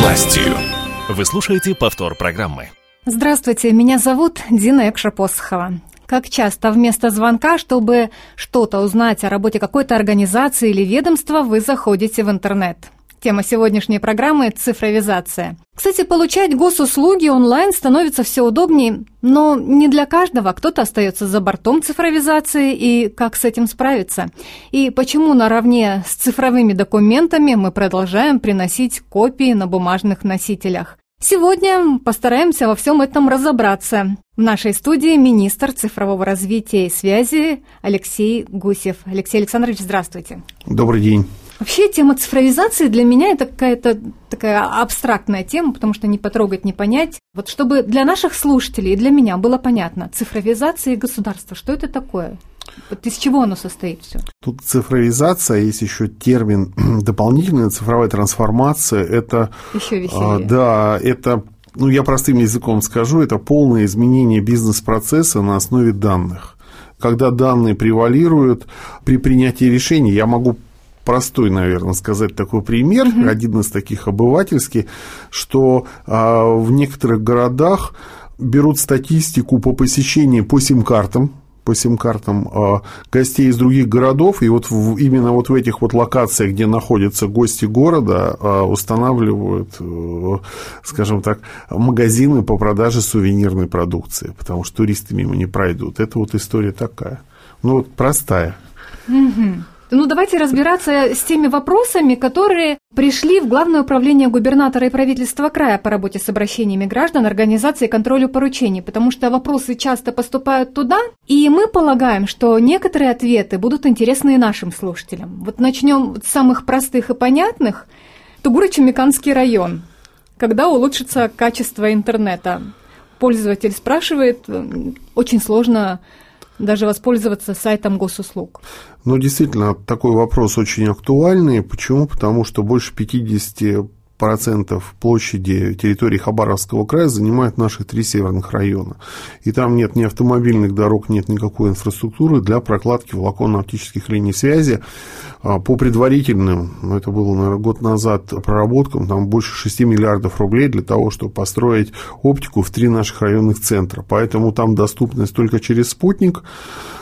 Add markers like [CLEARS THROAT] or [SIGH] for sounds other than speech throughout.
властью. Вы слушаете повтор программы. Здравствуйте, меня зовут Дина Экша-Посохова. Как часто вместо звонка, чтобы что-то узнать о работе какой-то организации или ведомства, вы заходите в интернет? Тема сегодняшней программы – цифровизация. Кстати, получать госуслуги онлайн становится все удобнее, но не для каждого. Кто-то остается за бортом цифровизации и как с этим справиться. И почему наравне с цифровыми документами мы продолжаем приносить копии на бумажных носителях. Сегодня постараемся во всем этом разобраться. В нашей студии министр цифрового развития и связи Алексей Гусев. Алексей Александрович, здравствуйте. Добрый день. Вообще тема цифровизации для меня это какая-то такая абстрактная тема, потому что не потрогать, не понять. Вот чтобы для наших слушателей и для меня было понятно, цифровизация и государство, что это такое? Вот из чего оно состоит все? Тут цифровизация, есть еще термин [CLEARS THROAT] дополнительная цифровая трансформация. Это, еще а, веселее. Да, это ну, я простым языком скажу, это полное изменение бизнес-процесса на основе данных. Когда данные превалируют при принятии решений, я могу простой, наверное, сказать такой пример, mm-hmm. один из таких обывательский, что а, в некоторых городах берут статистику по посещению по сим-картам, по сим-картам а, гостей из других городов, и вот в, именно вот в этих вот локациях, где находятся гости города, а, устанавливают, э, скажем так, магазины по продаже сувенирной продукции, потому что туристы мимо не пройдут. Это вот история такая. Ну вот простая. Mm-hmm. Ну, давайте разбираться с теми вопросами, которые пришли в Главное управление губернатора и правительства края по работе с обращениями граждан, организации и контролю поручений, потому что вопросы часто поступают туда, и мы полагаем, что некоторые ответы будут интересны и нашим слушателям. Вот начнем с самых простых и понятных. Тугуро-Чумиканский район. Когда улучшится качество интернета? Пользователь спрашивает, очень сложно даже воспользоваться сайтом госуслуг? Ну, действительно, такой вопрос очень актуальный. Почему? Потому что больше 50 процентов площади территории Хабаровского края занимают наши три северных района. И там нет ни автомобильных дорог, нет никакой инфраструктуры для прокладки волоконно-оптических линий связи. А, по предварительным, ну, это было, наверное, год назад, проработкам, там больше 6 миллиардов рублей для того, чтобы построить оптику в три наших районных центра. Поэтому там доступность только через спутник,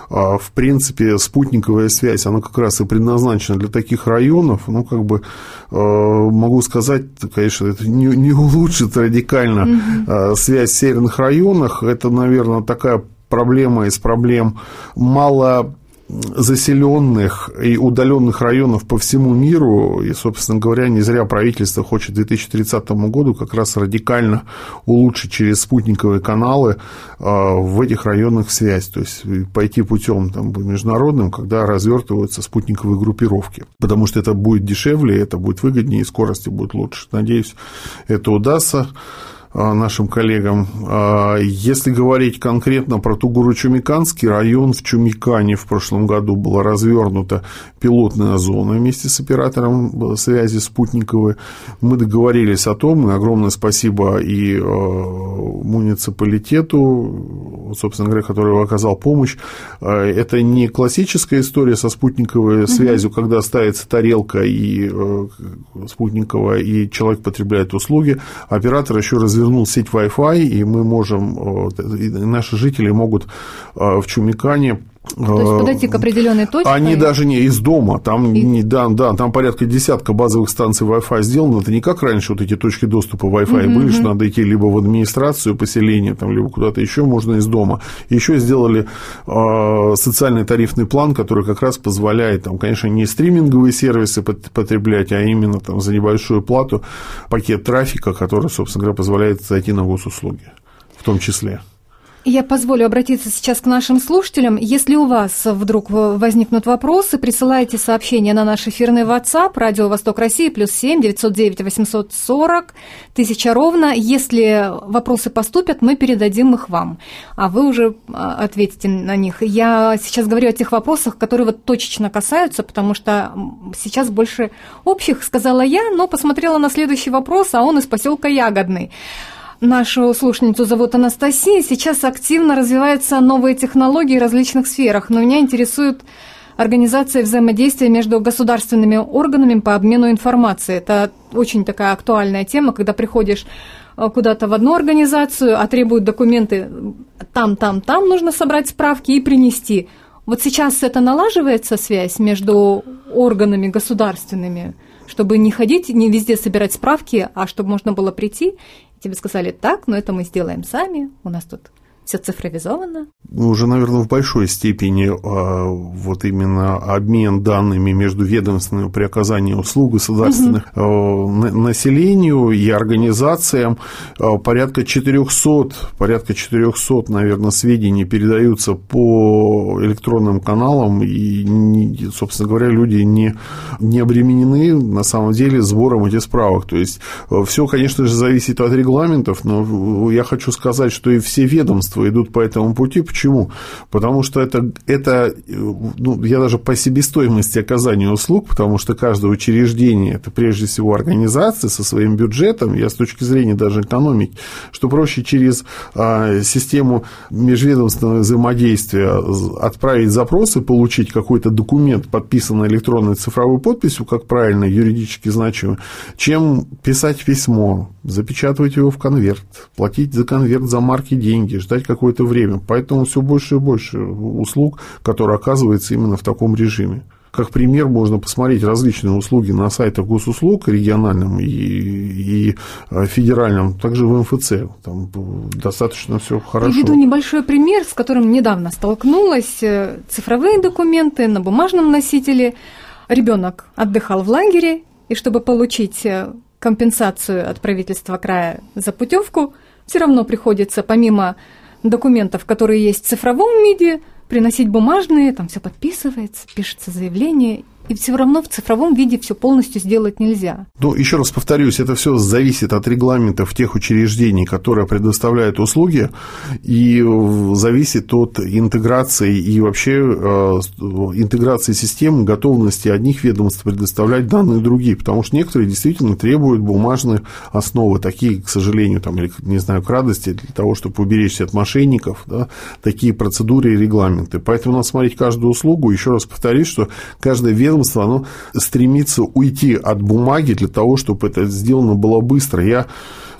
в принципе, спутниковая связь, она как раз и предназначена для таких районов. Ну, как бы а, могу сказать, конечно, это не, не улучшит радикально угу. связь в северных районах. Это, наверное, такая проблема из проблем мало заселенных и удаленных районов по всему миру. И, собственно говоря, не зря правительство хочет к 2030 году как раз радикально улучшить через спутниковые каналы а, в этих районах связь. То есть пойти путем там, международным, когда развертываются спутниковые группировки. Потому что это будет дешевле, это будет выгоднее, и скорости будет лучше. Надеюсь, это удастся. А, нашим коллегам. А, если говорить конкретно про Тугуру-Чумиканский район, в Чумикане в прошлом году была развернута пилотная зона вместе с оператором связи спутниковой. Мы договорились о том, и огромное спасибо и а, муниципалитету, собственно говоря, который оказал помощь. Это не классическая история со спутниковой связью, угу. когда ставится тарелка и спутниковая, и человек потребляет услуги. Оператор еще развернул развернул сеть Wi-Fi, и мы можем, и наши жители могут э, в Чумикане то есть подойти к определенной точке? Они даже не из дома, там, и... не, да, да, там порядка десятка базовых станций Wi-Fi сделано, это не как раньше вот эти точки доступа Wi-Fi угу, были, что надо идти либо в администрацию поселения, там, либо куда-то еще, можно из дома. Еще сделали э, социальный тарифный план, который как раз позволяет, там, конечно, не стриминговые сервисы потреблять, а именно там, за небольшую плату пакет трафика, который, собственно говоря, позволяет зайти на госуслуги в том числе. Я позволю обратиться сейчас к нашим слушателям. Если у вас вдруг возникнут вопросы, присылайте сообщение на наш эфирный WhatsApp «Радио Восток России» плюс 7 909 840 тысяча ровно. Если вопросы поступят, мы передадим их вам, а вы уже а, ответите на них. Я сейчас говорю о тех вопросах, которые вот точечно касаются, потому что сейчас больше общих, сказала я, но посмотрела на следующий вопрос, а он из поселка Ягодный. Нашу слушницу зовут Анастасия. Сейчас активно развиваются новые технологии в различных сферах, но меня интересует организация взаимодействия между государственными органами по обмену информацией. Это очень такая актуальная тема, когда приходишь э, куда-то в одну организацию, а требуют документы там, там, там, нужно собрать справки и принести. Вот сейчас это налаживается связь между органами государственными, чтобы не ходить, не везде собирать справки, а чтобы можно было прийти, тебе сказали так, но это мы сделаем сами, у нас тут все цифровизовано? Уже, наверное, в большой степени а, вот именно обмен данными между ведомственными при оказании услуг государственных угу. населению и организациям. А, порядка 400, порядка 400, наверное, сведений передаются по электронным каналам, и, собственно говоря, люди не, не обременены на самом деле сбором этих справок. То есть все, конечно же, зависит от регламентов, но я хочу сказать, что и все ведомства государства идут по этому пути. Почему? Потому что это, это ну, я даже по себестоимости оказания услуг, потому что каждое учреждение – это прежде всего организация со своим бюджетом, я с точки зрения даже экономики, что проще через а, систему межведомственного взаимодействия отправить запрос и получить какой-то документ, подписанный электронной цифровой подписью, как правильно, юридически значимый, чем писать письмо, запечатывать его в конверт, платить за конверт, за марки деньги, ждать какое-то время. Поэтому все больше и больше услуг, которые оказываются именно в таком режиме. Как пример, можно посмотреть различные услуги на сайтах госуслуг региональном и, и э, федеральном, также в МФЦ. Там достаточно все хорошо. Приведу небольшой пример, с которым недавно столкнулась. Э, цифровые документы на бумажном носителе. Ребенок отдыхал в лагере, и чтобы получить э, компенсацию от правительства края за путевку, все равно приходится помимо документов, которые есть в цифровом виде, приносить бумажные, там все подписывается, пишется заявление, и все равно в цифровом виде все полностью сделать нельзя. Ну, еще раз повторюсь, это все зависит от регламентов тех учреждений, которые предоставляют услуги, и зависит от интеграции и вообще э, интеграции системы, готовности одних ведомств предоставлять данные другие, потому что некоторые действительно требуют бумажные основы, такие, к сожалению, там, или, не знаю, к радости, для того, чтобы уберечься от мошенников, да, такие процедуры и регламенты. Поэтому надо смотреть каждую услугу. Еще раз повторюсь, что каждое ведомство ведомство, оно стремится уйти от бумаги для того, чтобы это сделано было быстро. Я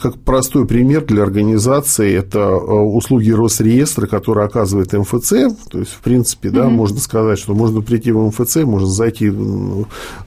как простой пример для организации это э, услуги Росреестра, которые оказывает МФЦ. То есть, в принципе, да, mm-hmm. можно сказать, что можно прийти в МФЦ, можно зайти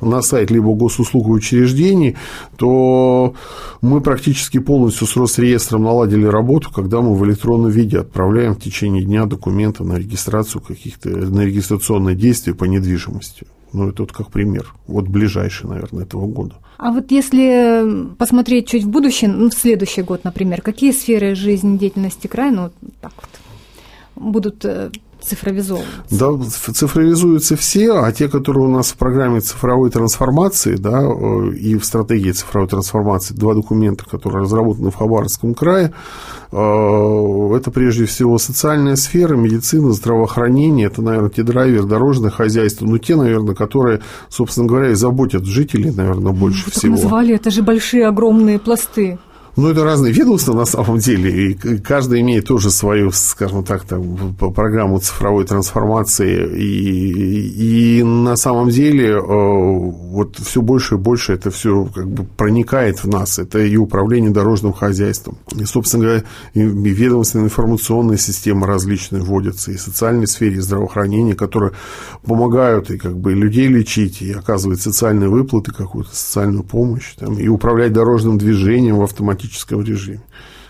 на сайт либо госуслуг учреждений, то мы практически полностью с Росреестром наладили работу, когда мы в электронном виде отправляем в течение дня документы на регистрацию каких-то, на регистрационные действия по недвижимости. Ну, это вот как пример. Вот ближайший, наверное, этого года. А вот если посмотреть чуть в будущее, ну, в следующий год, например, какие сферы жизни, деятельности края, ну, так вот, будут цифровизовываться? Да, цифровизуются все, а те, которые у нас в программе цифровой трансформации, да, э, и в стратегии цифровой трансформации, два документа, которые разработаны в Хабаровском крае, э, это прежде всего социальная сфера, медицина, здравоохранение, это, наверное, те драйверы, дорожное хозяйство, ну, те, наверное, которые, собственно говоря, и заботят жителей, наверное, больше Вы всего. Назвали, это же большие, огромные пласты. Ну, это разные ведомства на самом деле, и каждый имеет тоже свою, скажем так, там, программу цифровой трансформации, и, и на самом деле э, вот все больше и больше это все как бы проникает в нас, это и управление дорожным хозяйством, и, собственно говоря, и ведомственные информационные системы различные вводятся, и в социальной сфере, и здравоохранения, которые помогают и как бы людей лечить, и оказывать социальные выплаты, какую-то социальную помощь, там, и управлять дорожным движением в автоматическом автоматическом режиме.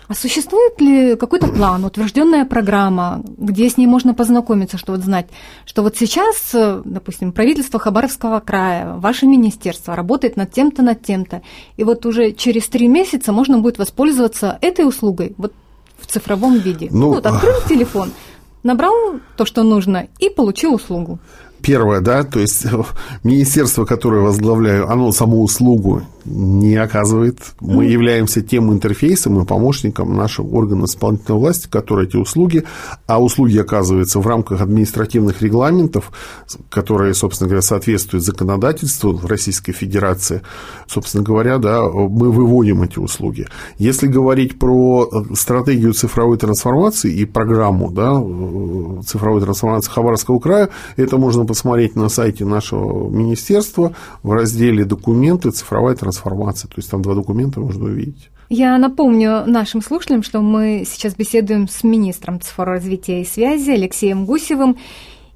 А существует ли какой-то план, утвержденная программа, где с ней можно познакомиться, что вот знать, что вот сейчас, допустим, правительство Хабаровского края, ваше министерство работает над тем-то, над тем-то, и вот уже через три месяца можно будет воспользоваться этой услугой вот в цифровом виде. Ну, ну вот открыл телефон, набрал то, что нужно, и получил услугу. Первое, да, то есть министерство, которое возглавляю, оно саму услугу не оказывает. Мы являемся тем интерфейсом и помощником нашего органа исполнительной власти, который эти услуги, а услуги оказываются в рамках административных регламентов, которые, собственно говоря, соответствуют законодательству Российской Федерации. Собственно говоря, да, мы выводим эти услуги. Если говорить про стратегию цифровой трансформации и программу да, цифровой трансформации Хабаровского края, это можно посмотреть на сайте нашего министерства в разделе «Документы. Цифровая трансформация». То есть там два документа можно увидеть. Я напомню нашим слушателям, что мы сейчас беседуем с министром цифроразвития и связи Алексеем Гусевым.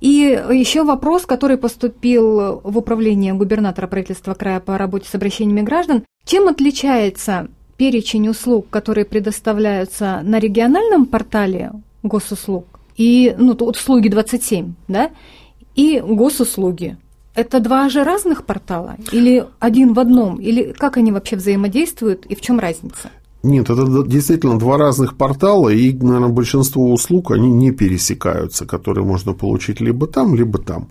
И еще вопрос, который поступил в управление губернатора правительства края по работе с обращениями граждан. Чем отличается перечень услуг, которые предоставляются на региональном портале госуслуг, и, ну, тут услуги 27, да, и госуслуги? Это два же разных портала? Или один в одном? Или как они вообще взаимодействуют и в чем разница? Нет, это действительно два разных портала, и, наверное, большинство услуг, они не пересекаются, которые можно получить либо там, либо там.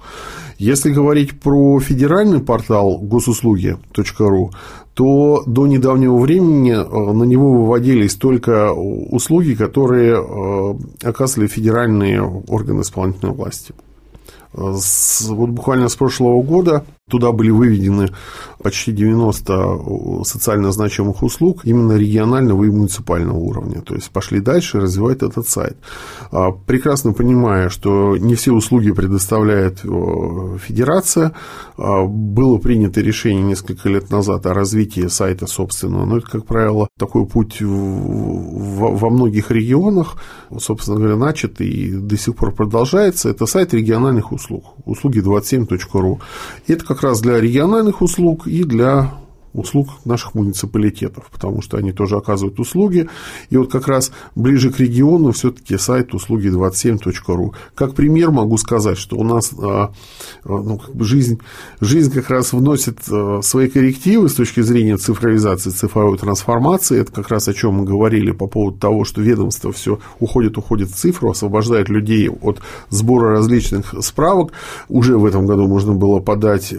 Если говорить про федеральный портал госуслуги.ру, то до недавнего времени э, на него выводились только услуги, которые э, оказывали федеральные органы исполнительной власти. С, вот буквально с прошлого года туда были выведены почти 90 социально значимых услуг именно регионального и муниципального уровня. То есть пошли дальше развивать этот сайт. А, прекрасно понимая, что не все услуги предоставляет федерация, а, было принято решение несколько лет назад о развитии сайта собственного, но это, как правило, такой путь во многих регионах, собственно говоря, начат и до сих пор продолжается. Это сайт региональных услуг, услуги 27.ru. И это как раз для региональных услуг и для услуг наших муниципалитетов, потому что они тоже оказывают услуги. И вот как раз ближе к региону все-таки сайт услуги27.ру. Как пример могу сказать, что у нас а, а, ну, как бы жизнь, жизнь как раз вносит а, свои коррективы с точки зрения цифровизации, цифровой трансформации. Это как раз о чем мы говорили по поводу того, что ведомство все уходит, уходит в цифру, освобождает людей от сбора различных справок. Уже в этом году можно было подать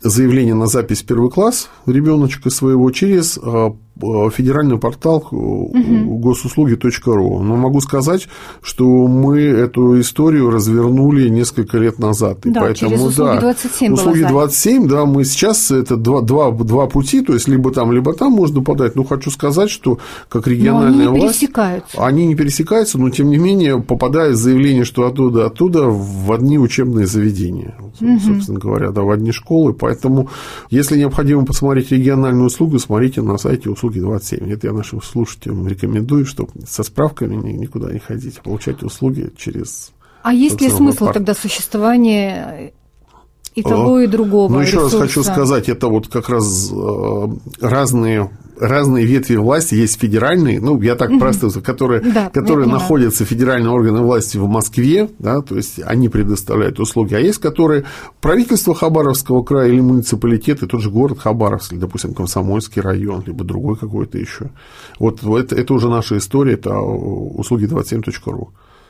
заявление на запись в первый класс ребеночка своего через а, федеральный портал угу. госуслуги.ру. Но могу сказать, что мы эту историю развернули несколько лет назад. И да, поэтому, через услуги да, 27 услуги 27, да, мы сейчас это два, два, два пути, то есть либо там, либо там можно подать. Но хочу сказать, что как региональная но они не власть... пересекаются. Они не пересекаются, но тем не менее попадает заявление, что оттуда, оттуда в одни учебные заведения. Угу. Собственно говоря, да, в одни школы. Поэтому, если необходимо посмотреть региональную услугу, смотрите на сайте услуг услуги 27. Это я нашим слушателям рекомендую, чтобы со справками никуда не ходить, а получать услуги через... А есть ли смысл пар... тогда существования и того, и другого. Ну, еще ресурса. раз хочу сказать, это вот как раз э, разные разные ветви власти, есть федеральные, ну, я так угу. просто, которые, да, которые находятся, федеральные органы власти в Москве, да, то есть они предоставляют услуги, а есть, которые правительство Хабаровского края или муниципалитеты, тот же город Хабаровск, или, допустим, Комсомольский район, либо другой какой-то еще. Вот это, это уже наша история, это услуги 27.ru.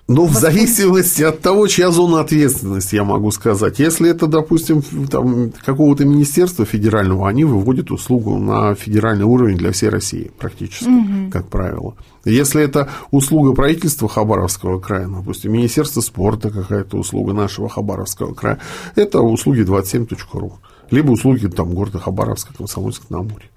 Ну, в зависимости от того, чья зона ответственности, я могу сказать. Если это, допустим, там, какого-то министерства федерального, они выводят услугу на федеральный уровень для всей России практически, угу. как правило. Если это услуга правительства Хабаровского края, допустим, Министерство спорта какая-то услуга нашего Хабаровского края, это услуги 27.ру. Либо услуги там, города Хабаровска, Комсомольска на Амуре.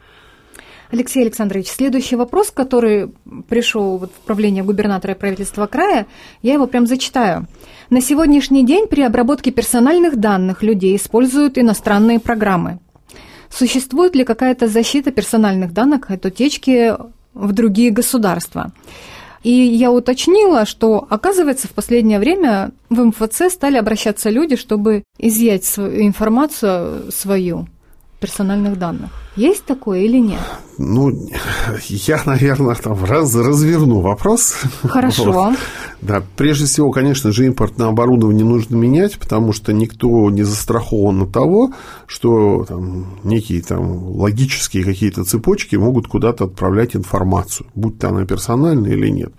Алексей Александрович, следующий вопрос, который пришел в правление губернатора и правительства края, я его прям зачитаю. На сегодняшний день при обработке персональных данных людей используют иностранные программы. Существует ли какая-то защита персональных данных от утечки в другие государства? И я уточнила, что, оказывается, в последнее время в МФЦ стали обращаться люди, чтобы изъять свою информацию свою персональных данных. Есть такое или нет? Ну, я, наверное, там раз, разверну вопрос. Хорошо. [LAUGHS] Вот. Да, прежде всего, конечно же, импортное оборудование нужно менять, потому что никто не застрахован от того, что там, некие там, логические какие-то цепочки могут куда-то отправлять информацию, будь то она персональная или нет.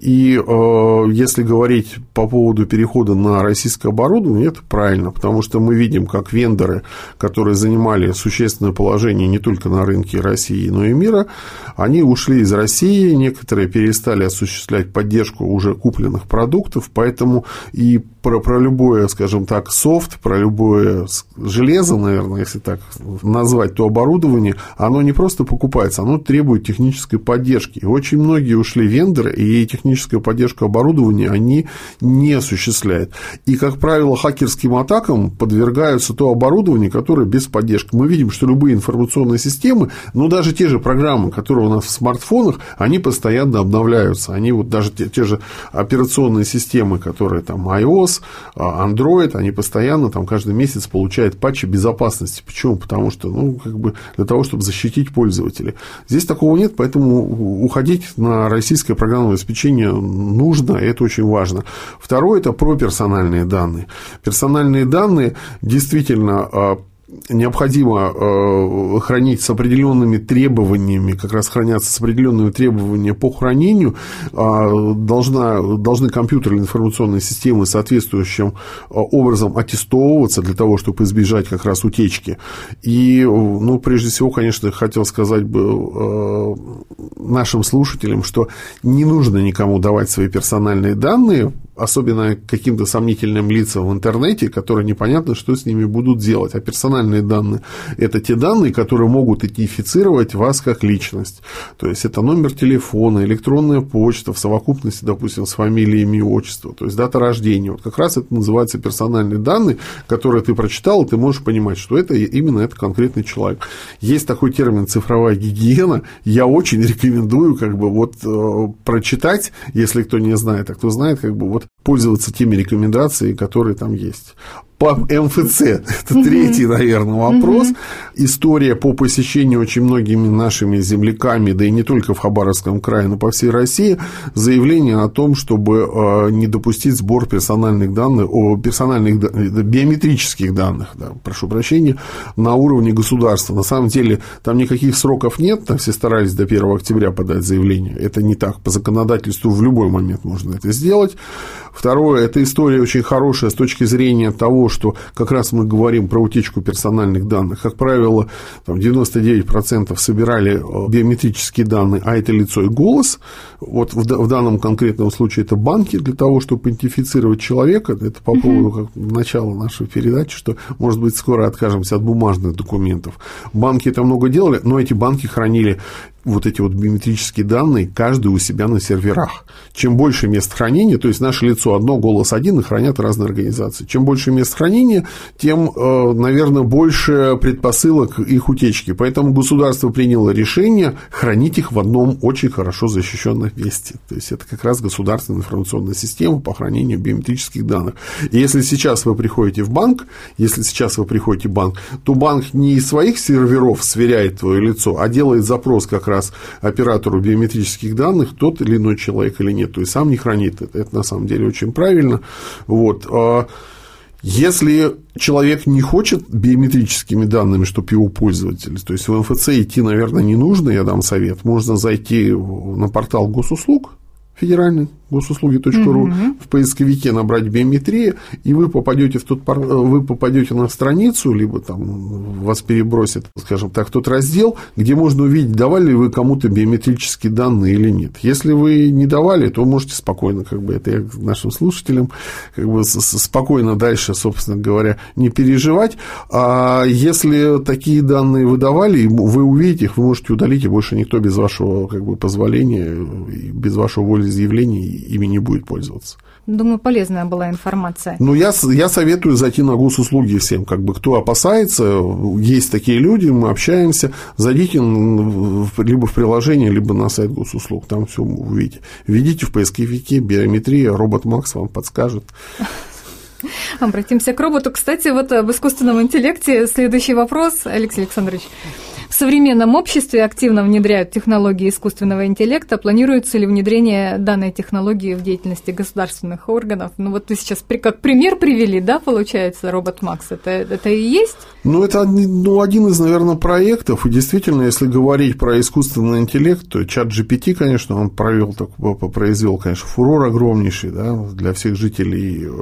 И э, если говорить по поводу перехода на российское оборудование, это правильно, потому что мы видим, как вендоры, которые занимали существенное положение не только на рынке России, но и мира, они ушли из России, некоторые перестали осуществлять поддержку уже купленных продуктов, поэтому и про, про любое, скажем так, софт, про любое железо, наверное, если так назвать, то оборудование, оно не просто покупается, оно требует технической поддержки. И очень многие ушли вендоры, и техническую поддержку оборудования они не осуществляют. И, как правило, хакерским атакам подвергаются то оборудование, которое без поддержки. Мы видим, что любые информационные системы, ну, даже те же программы, которые у нас в смартфонах, они постоянно обновляются. Они вот даже те, те же операционные системы, которые там iOS, а, Android, они постоянно там каждый месяц получают патчи безопасности. Почему? Потому что, ну, как бы для того, чтобы защитить пользователей. Здесь такого нет, поэтому уходить на российское программное обеспечение нужно, и это очень важно. Второе – это про персональные данные. Персональные данные действительно а, необходимо э, хранить с определенными требованиями, как раз хранятся с определенными требованиями по хранению, а, должна, должны компьютеры информационные системы соответствующим э, образом аттестовываться для того, чтобы избежать как раз утечки. И, ну, прежде всего, конечно, хотел сказать бы э, нашим слушателям, что не нужно никому давать свои персональные данные, особенно каким-то сомнительным лицам в интернете, которые непонятно, что с ними будут делать. А персональные данные – это те данные, которые могут идентифицировать вас как личность. То есть, это номер телефона, электронная почта в совокупности, допустим, с фамилией, и отчество, то есть, дата рождения. Вот как раз это называется персональные данные, которые ты прочитал, и ты можешь понимать, что это именно это конкретный человек. Есть такой термин «цифровая гигиена». Я очень рекомендую как бы вот э, прочитать, если кто не знает, а кто знает, как бы вот пользоваться теми рекомендациями, которые там есть по МФЦ. Это третий, наверное, вопрос. История по посещению очень многими нашими земляками, да и не только в Хабаровском крае, но по всей России, заявление о том, чтобы э, не допустить сбор персональных данных, о, персональных биометрических данных, да, прошу прощения, на уровне государства. На самом деле там никаких сроков нет, там все старались до 1 октября подать заявление. Это не так. По законодательству в любой момент можно это сделать. Второе, эта история очень хорошая с точки зрения того, что как раз мы говорим про утечку персональных данных. Как правило, там 99% собирали э, биометрические данные, а это лицо и голос. Вот в, в данном конкретном случае это банки для того, чтобы идентифицировать человека. Это по поводу как, начала нашей передачи, что, может быть, скоро откажемся от бумажных документов. Банки это много делали, но эти банки хранили вот эти вот биометрические данные каждый у себя на серверах. Чем больше мест хранения, то есть наше лицо одно, голос один, и хранят разные организации. Чем больше мест хранения, тем, э, наверное, больше предпосылок их утечки. Поэтому государство приняло решение хранить их в одном очень хорошо защищенном месте. То есть это как раз государственная информационная система по хранению биометрических данных. И если сейчас вы приходите в банк, если сейчас вы приходите в банк, то банк не из своих серверов сверяет твое лицо, а делает запрос как раз оператору биометрических данных, тот или иной человек или нет. То есть сам не хранит это. Это на самом деле очень правильно. Вот. А если человек не хочет биометрическими данными, чтобы его пользователь, то есть в МФЦ идти, наверное, не нужно, я дам совет. Можно зайти на портал госуслуг федеральный, госуслуги.ру, угу. в поисковике набрать биометрия, и вы попадете в тот вы попадете на страницу, либо там вас перебросит, скажем так, тот раздел, где можно увидеть, давали ли вы кому-то биометрические данные или нет. Если вы не давали, то можете спокойно, как бы это я нашим слушателям, как бы спокойно дальше, собственно говоря, не переживать. А если такие данные вы давали, вы увидите их, вы можете удалить, и больше никто без вашего как бы, позволения, без вашего волеизъявления ими не будет пользоваться. Думаю, полезная была информация. Ну, я, я советую зайти на госуслуги всем. Как бы кто опасается, есть такие люди, мы общаемся. Зайдите либо в приложение, либо на сайт госуслуг. Там все увидите. Введите в поисковике биометрия, робот Макс вам подскажет. Обратимся к роботу. Кстати, вот об искусственном интеллекте следующий вопрос, Алексей Александрович. Современном обществе активно внедряют технологии искусственного интеллекта. Планируется ли внедрение данной технологии в деятельности государственных органов? Ну вот вы сейчас как пример привели, да, получается, робот Макс. Это, это и есть? Ну, это ну, один из, наверное, проектов. И действительно, если говорить про искусственный интеллект, то чат GPT, конечно, он провел, так, произвел, конечно, фурор огромнейший да, для всех жителей э,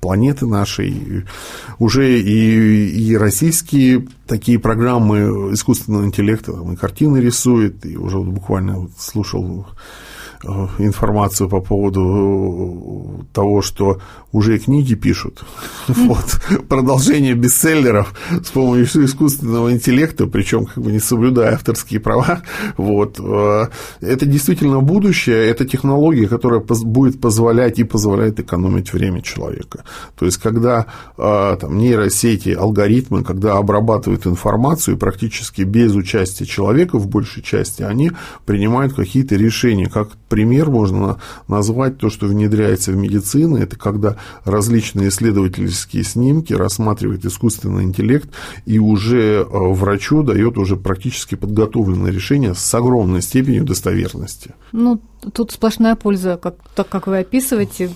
планеты нашей. Уже и, и российские такие программы искусственного интеллекта, там, и картины рисует, и уже вот буквально вот слушал информацию по поводу того, что уже книги пишут. [LAUGHS] Вот. Продолжение бестселлеров с помощью искусственного интеллекта, причем как бы не соблюдая авторские права. Вот. Это действительно будущее, это технология, которая будет позволять и позволяет экономить время человека. То есть, когда там, нейросети, алгоритмы, когда обрабатывают информацию практически без участия человека в большей части, они принимают какие-то решения. Как пример можно назвать то, что внедряется в медицину, это когда различные исследовательские снимки рассматривает искусственный интеллект и уже э, врачу дает уже практически подготовленное решение с огромной степенью достоверности. Ну, тут сплошная польза, как, так как вы описываете,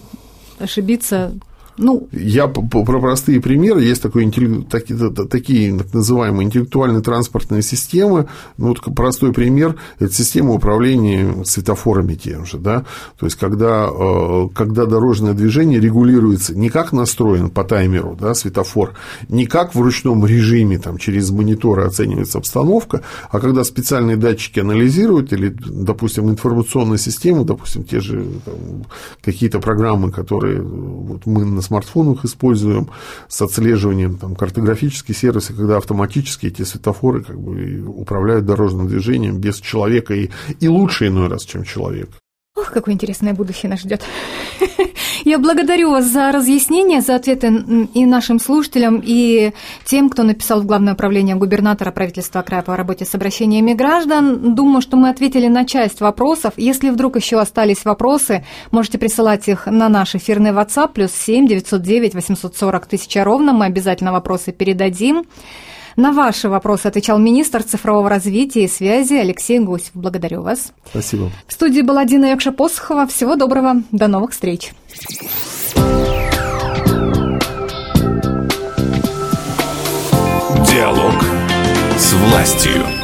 ошибиться ну, я про простые примеры. Есть такой, такие, такие так называемые интеллектуальные транспортные системы. Ну, вот простой пример – это система управления светофорами тем же. Да? То есть, когда, э, когда дорожное движение регулируется не как настроен по таймеру да, светофор, не как в ручном режиме там, через мониторы оценивается обстановка, а когда специальные датчики анализируют или, допустим, информационные системы, допустим, те же какие-то программы, которые вот мы на смартфонах используем с отслеживанием, там, картографические сервисы, когда автоматически эти светофоры как бы управляют дорожным движением без человека и, и лучше иной раз, чем человек. Ох, какое интересное будущее нас ждет. Я благодарю вас за разъяснение, за ответы и нашим слушателям, и тем, кто написал в Главное управление губернатора правительства края по работе с обращениями граждан. Думаю, что мы ответили на часть вопросов. Если вдруг еще остались вопросы, можете присылать их на наш эфирный WhatsApp плюс 7 909 840 тысяча ровно. Мы обязательно вопросы передадим. На ваши вопросы отвечал министр цифрового развития и связи Алексей Гусев. Благодарю вас. Спасибо. В студии была Дина Якша-Посохова. Всего доброго. До новых встреч. Диалог с властью.